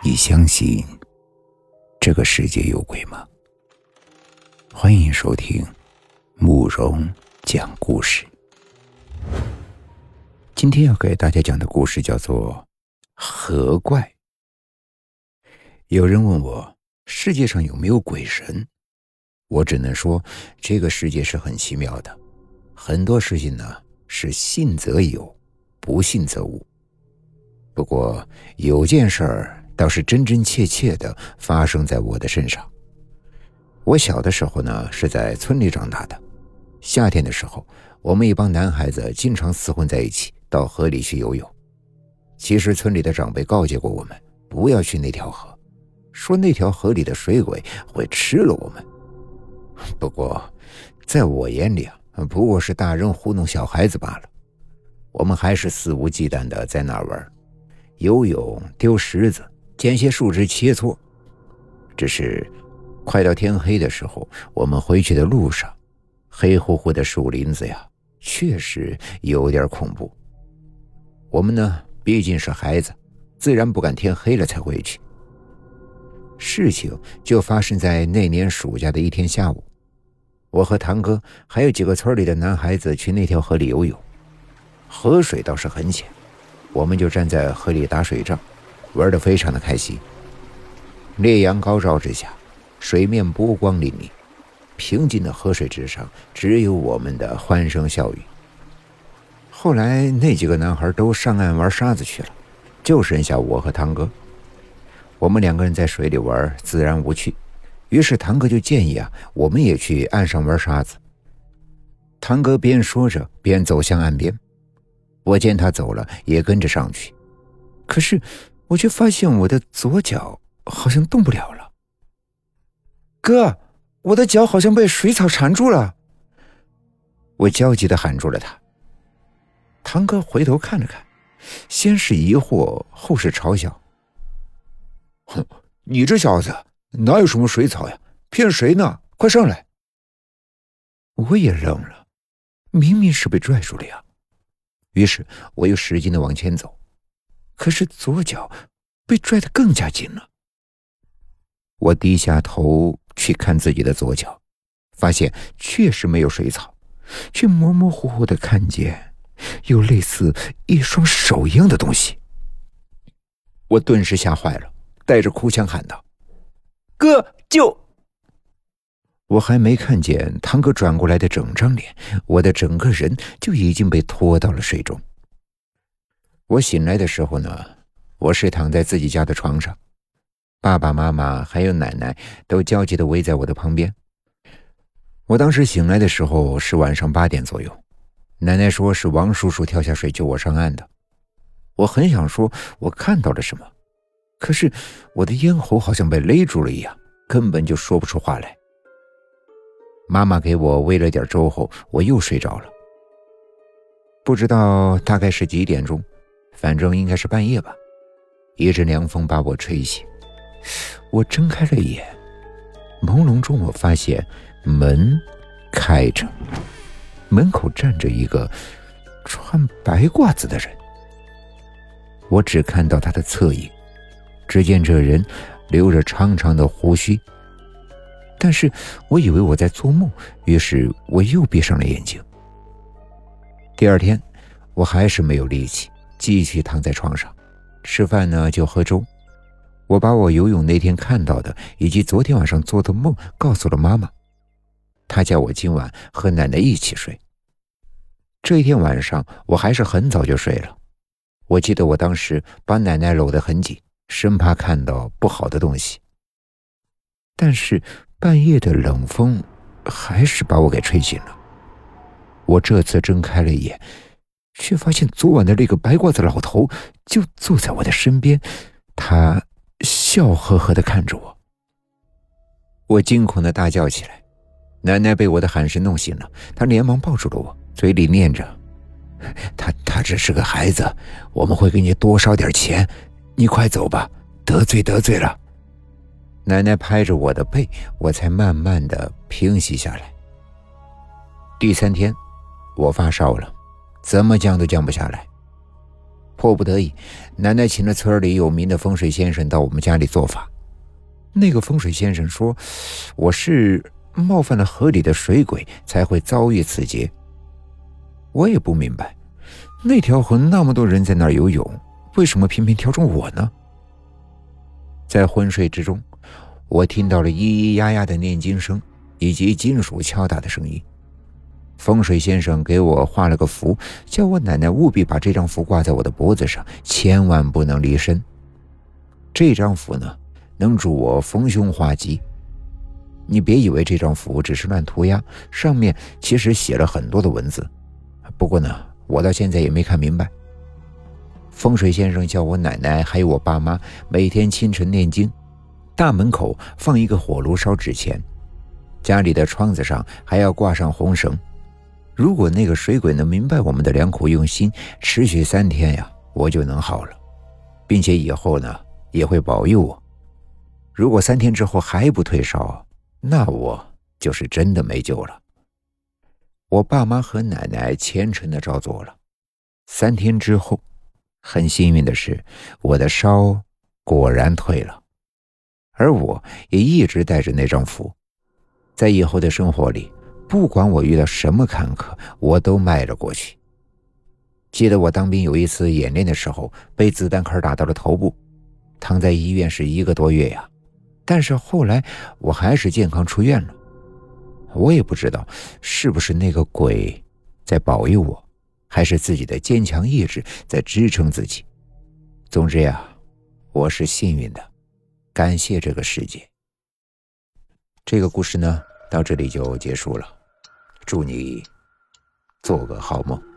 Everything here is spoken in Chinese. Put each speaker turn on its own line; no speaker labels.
你相信这个世界有鬼吗？欢迎收听慕容讲故事。今天要给大家讲的故事叫做《河怪》。有人问我世界上有没有鬼神，我只能说这个世界是很奇妙的，很多事情呢是信则有，不信则无。不过有件事儿。倒是真真切切的发生在我的身上。我小的时候呢，是在村里长大的。夏天的时候，我们一帮男孩子经常厮混在一起，到河里去游泳。其实村里的长辈告诫过我们，不要去那条河，说那条河里的水鬼会吃了我们。不过，在我眼里啊，不过是大人糊弄小孩子罢了。我们还是肆无忌惮的在那玩，游泳、丢石子。捡些树枝切磋，只是快到天黑的时候，我们回去的路上，黑乎乎的树林子呀，确实有点恐怖。我们呢，毕竟是孩子，自然不敢天黑了才回去。事情就发生在那年暑假的一天下午，我和堂哥还有几个村里的男孩子去那条河里游泳，河水倒是很浅，我们就站在河里打水仗。玩得非常的开心。烈阳高照之下，水面波光粼粼，平静的河水之上只有我们的欢声笑语。后来那几个男孩都上岸玩沙子去了，就剩下我和堂哥。我们两个人在水里玩，自然无趣。于是堂哥就建议啊，我们也去岸上玩沙子。堂哥边说着边走向岸边，我见他走了，也跟着上去。可是。我却发现我的左脚好像动不了了。哥，我的脚好像被水草缠住了。我焦急的喊住了他。堂哥回头看了看，先是疑惑，后是嘲笑：“哼，你这小子哪有什么水草呀？骗谁呢？快上来！”我也愣了，明明是被拽住了呀。于是我又使劲的往前走。可是左脚被拽得更加紧了。我低下头去看自己的左脚，发现确实没有水草，却模模糊糊的看见有类似一双手一样的东西。我顿时吓坏了，带着哭腔喊道：“哥，救！”我还没看见堂哥转过来的整张脸，我的整个人就已经被拖到了水中。我醒来的时候呢，我是躺在自己家的床上，爸爸妈妈还有奶奶都焦急的围在我的旁边。我当时醒来的时候是晚上八点左右，奶奶说是王叔叔跳下水救我上岸的。我很想说我看到了什么，可是我的咽喉好像被勒住了一样，根本就说不出话来。妈妈给我喂了点粥后，我又睡着了。不知道大概是几点钟。反正应该是半夜吧，一阵凉风把我吹醒，我睁开了眼，朦胧中我发现门开着，门口站着一个穿白褂子的人。我只看到他的侧影，只见这人留着长长的胡须。但是我以为我在做梦，于是我又闭上了眼睛。第二天，我还是没有力气。继续躺在床上，吃饭呢就喝粥。我把我游泳那天看到的，以及昨天晚上做的梦告诉了妈妈，她叫我今晚和奶奶一起睡。这一天晚上，我还是很早就睡了。我记得我当时把奶奶搂得很紧，生怕看到不好的东西。但是半夜的冷风还是把我给吹醒了。我这次睁开了眼。却发现昨晚的那个白褂子老头就坐在我的身边，他笑呵呵的看着我。我惊恐的大叫起来，奶奶被我的喊声弄醒了，她连忙抱住了我，嘴里念着：“他他只是个孩子，我们会给你多烧点钱，你快走吧，得罪得罪了。”奶奶拍着我的背，我才慢慢的平息下来。第三天，我发烧了。怎么降都降不下来。迫不得已，奶奶请了村里有名的风水先生到我们家里做法。那个风水先生说，我是冒犯了河里的水鬼，才会遭遇此劫。我也不明白，那条河那么多人在那儿游泳，为什么偏偏挑中我呢？在昏睡之中，我听到了咿咿呀呀的念经声，以及金属敲打的声音。风水先生给我画了个符，叫我奶奶务必把这张符挂在我的脖子上，千万不能离身。这张符呢，能助我逢凶化吉。你别以为这张符只是乱涂鸦，上面其实写了很多的文字。不过呢，我到现在也没看明白。风水先生叫我奶奶还有我爸妈每天清晨念经，大门口放一个火炉烧纸钱，家里的窗子上还要挂上红绳。如果那个水鬼能明白我们的良苦用心，持续三天呀，我就能好了，并且以后呢也会保佑我。如果三天之后还不退烧，那我就是真的没救了。我爸妈和奶奶虔诚的照做了，三天之后，很幸运的是，我的烧果然退了，而我也一直带着那张符，在以后的生活里。不管我遇到什么坎坷，我都迈了过去。记得我当兵有一次演练的时候，被子弹壳打到了头部，躺在医院是一个多月呀。但是后来我还是健康出院了。我也不知道是不是那个鬼在保佑我，还是自己的坚强意志在支撑自己。总之呀，我是幸运的，感谢这个世界。这个故事呢，到这里就结束了。祝你做个好梦。